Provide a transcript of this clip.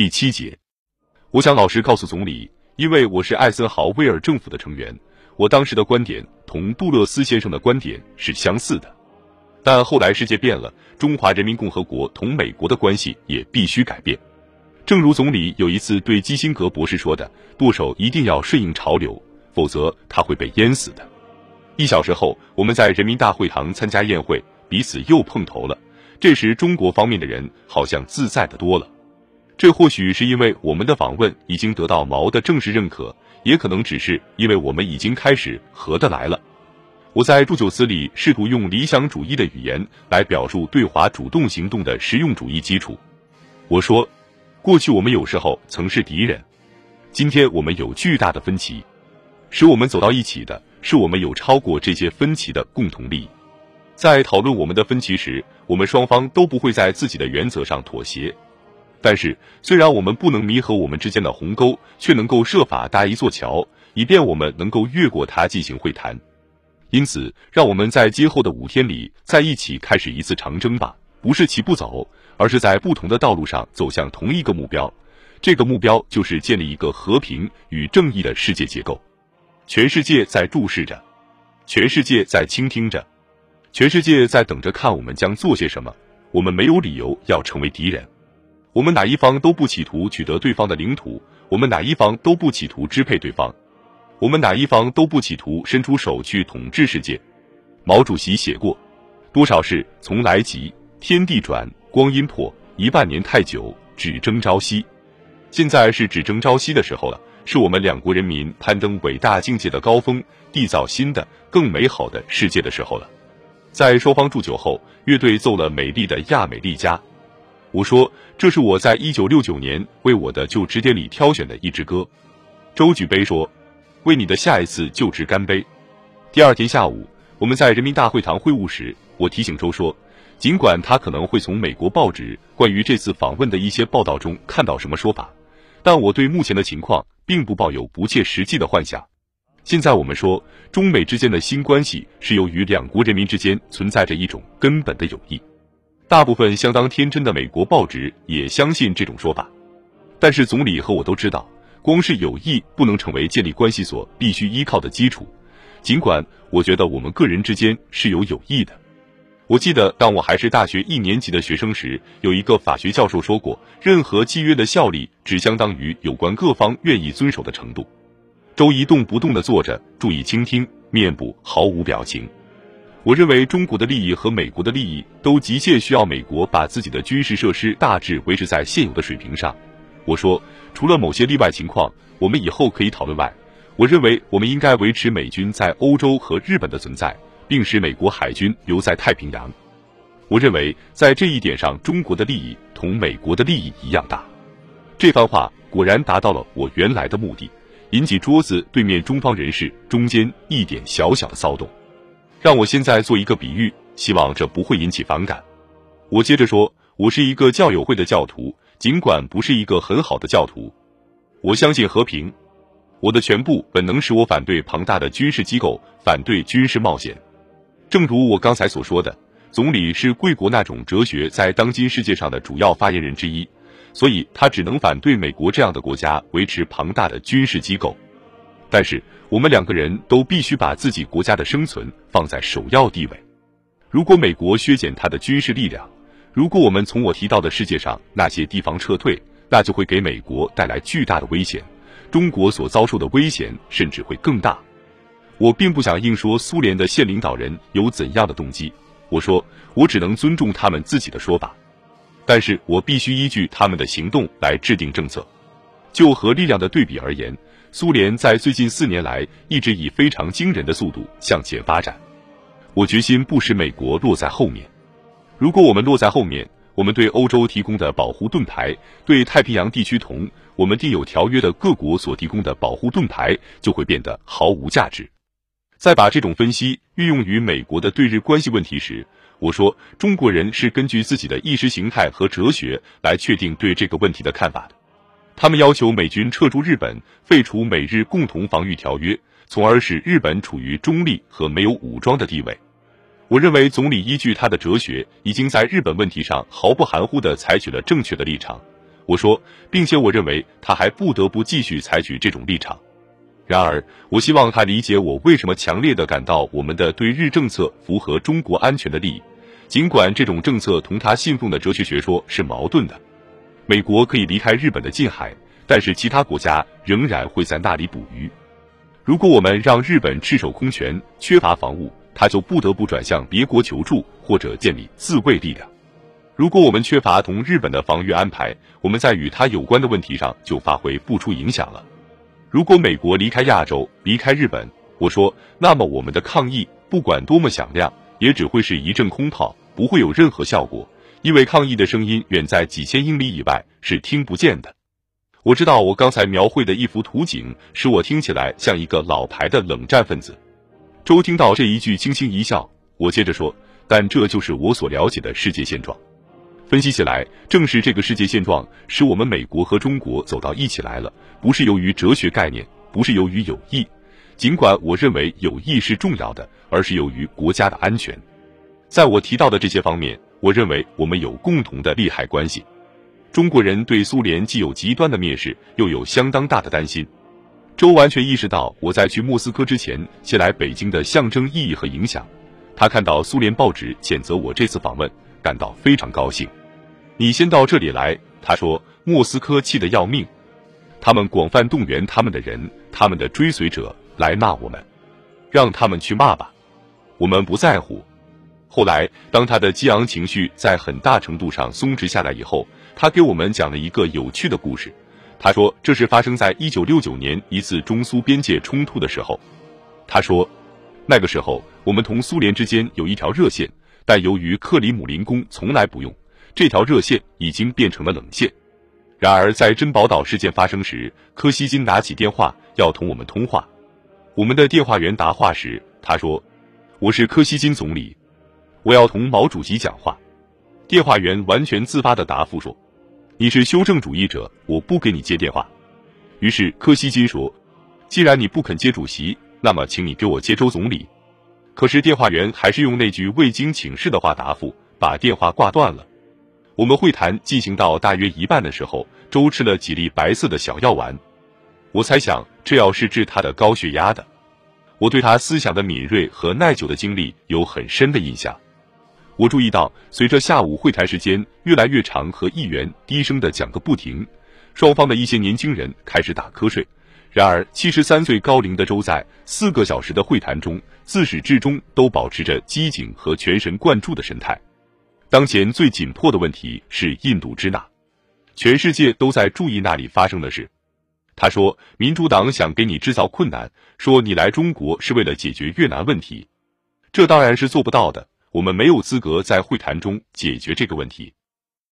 第七节，我想老实告诉总理，因为我是艾森豪威尔政府的成员，我当时的观点同杜勒斯先生的观点是相似的。但后来世界变了，中华人民共和国同美国的关系也必须改变。正如总理有一次对基辛格博士说的：“舵手一定要顺应潮流，否则他会被淹死的。”一小时后，我们在人民大会堂参加宴会，彼此又碰头了。这时，中国方面的人好像自在的多了。这或许是因为我们的访问已经得到毛的正式认可，也可能只是因为我们已经开始合得来了。我在祝酒词里试图用理想主义的语言来表述对华主动行动的实用主义基础。我说，过去我们有时候曾是敌人，今天我们有巨大的分歧，使我们走到一起的是我们有超过这些分歧的共同利益。在讨论我们的分歧时，我们双方都不会在自己的原则上妥协。但是，虽然我们不能弥合我们之间的鸿沟，却能够设法搭一座桥，以便我们能够越过它进行会谈。因此，让我们在今后的五天里在一起开始一次长征吧，不是齐步走，而是在不同的道路上走向同一个目标。这个目标就是建立一个和平与正义的世界结构。全世界在注视着，全世界在倾听着，全世界在等着看我们将做些什么。我们没有理由要成为敌人，我们哪一方都不企图取得对方的领土，我们哪一方都不企图支配对方。我们哪一方都不企图伸出手去统治世界。毛主席写过：“多少事从来急，天地转，光阴迫，一万年太久，只争朝夕。”现在是只争朝夕的时候了，是我们两国人民攀登伟大境界的高峰，缔造新的、更美好的世界的时候了。在双方祝酒后，乐队奏了美丽的《亚美利加》。我说：“这是我在一九六九年为我的就职典礼挑选的一支歌。”周举杯说。为你的下一次就职干杯。第二天下午，我们在人民大会堂会晤时，我提醒周说，尽管他可能会从美国报纸关于这次访问的一些报道中看到什么说法，但我对目前的情况并不抱有不切实际的幻想。现在我们说，中美之间的新关系是由于两国人民之间存在着一种根本的友谊。大部分相当天真的美国报纸也相信这种说法，但是总理和我都知道。光是友谊不能成为建立关系所必须依靠的基础，尽管我觉得我们个人之间是有友谊的。我记得当我还是大学一年级的学生时，有一个法学教授说过，任何契约的效力只相当于有关各方愿意遵守的程度。周一动不动地坐着，注意倾听，面部毫无表情。我认为中国的利益和美国的利益都急切需要美国把自己的军事设施大致维持在现有的水平上。我说，除了某些例外情况，我们以后可以讨论外，我认为我们应该维持美军在欧洲和日本的存在，并使美国海军留在太平洋。我认为在这一点上，中国的利益同美国的利益一样大。这番话果然达到了我原来的目的，引起桌子对面中方人士中间一点小小的骚动。让我现在做一个比喻，希望这不会引起反感。我接着说，我是一个教友会的教徒。尽管不是一个很好的教徒，我相信和平。我的全部本能使我反对庞大的军事机构，反对军事冒险。正如我刚才所说的，总理是贵国那种哲学在当今世界上的主要发言人之一，所以他只能反对美国这样的国家维持庞大的军事机构。但是我们两个人都必须把自己国家的生存放在首要地位。如果美国削减他的军事力量，如果我们从我提到的世界上那些地方撤退，那就会给美国带来巨大的危险，中国所遭受的危险甚至会更大。我并不想硬说苏联的现领导人有怎样的动机，我说我只能尊重他们自己的说法，但是我必须依据他们的行动来制定政策。就核力量的对比而言，苏联在最近四年来一直以非常惊人的速度向前发展，我决心不使美国落在后面。如果我们落在后面，我们对欧洲提供的保护盾牌，对太平洋地区同我们订有条约的各国所提供的保护盾牌，就会变得毫无价值。在把这种分析运用于美国的对日关系问题时，我说中国人是根据自己的意识形态和哲学来确定对这个问题的看法的。他们要求美军撤出日本，废除美日共同防御条约，从而使日本处于中立和没有武装的地位。我认为总理依据他的哲学，已经在日本问题上毫不含糊地采取了正确的立场。我说，并且我认为他还不得不继续采取这种立场。然而，我希望他理解我为什么强烈的感到我们的对日政策符合中国安全的利益，尽管这种政策同他信奉的哲学学说是矛盾的。美国可以离开日本的近海，但是其他国家仍然会在那里捕鱼。如果我们让日本赤手空拳、缺乏防务，他就不得不转向别国求助或者建立自卫力量。如果我们缺乏同日本的防御安排，我们在与他有关的问题上就发挥不出影响了。如果美国离开亚洲，离开日本，我说，那么我们的抗议不管多么响亮，也只会是一阵空炮，不会有任何效果，因为抗议的声音远在几千英里以外，是听不见的。我知道我刚才描绘的一幅图景使我听起来像一个老牌的冷战分子。周听到这一句，轻轻一笑。我接着说，但这就是我所了解的世界现状。分析起来，正是这个世界现状使我们美国和中国走到一起来了，不是由于哲学概念，不是由于友谊，尽管我认为友谊是重要的，而是由于国家的安全。在我提到的这些方面，我认为我们有共同的利害关系。中国人对苏联既有极端的蔑视，又有相当大的担心。周完全意识到我在去莫斯科之前先来北京的象征意义和影响。他看到苏联报纸谴责我这次访问，感到非常高兴。你先到这里来，他说。莫斯科气得要命，他们广泛动员他们的人，他们的追随者来骂我们，让他们去骂吧，我们不在乎。后来，当他的激昂情绪在很大程度上松弛下来以后，他给我们讲了一个有趣的故事。他说，这是发生在一九六九年一次中苏边界冲突的时候。他说，那个时候我们同苏联之间有一条热线，但由于克里姆林宫从来不用。这条热线已经变成了冷线。然而，在珍宝岛事件发生时，柯西金拿起电话要同我们通话。我们的电话员答话时，他说：“我是柯西金总理，我要同毛主席讲话。”电话员完全自发的答复说：“你是修正主义者，我不给你接电话。”于是柯西金说：“既然你不肯接主席，那么请你给我接周总理。”可是电话员还是用那句未经请示的话答复，把电话挂断了。我们会谈进行到大约一半的时候，周吃了几粒白色的小药丸。我猜想这药是治他的高血压的。我对他思想的敏锐和耐久的经历有很深的印象。我注意到，随着下午会谈时间越来越长和议员低声的讲个不停，双方的一些年轻人开始打瞌睡。然而，七十三岁高龄的周在四个小时的会谈中，自始至终都保持着机警和全神贯注的神态。当前最紧迫的问题是印度支那，全世界都在注意那里发生的事。他说，民主党想给你制造困难，说你来中国是为了解决越南问题，这当然是做不到的。我们没有资格在会谈中解决这个问题。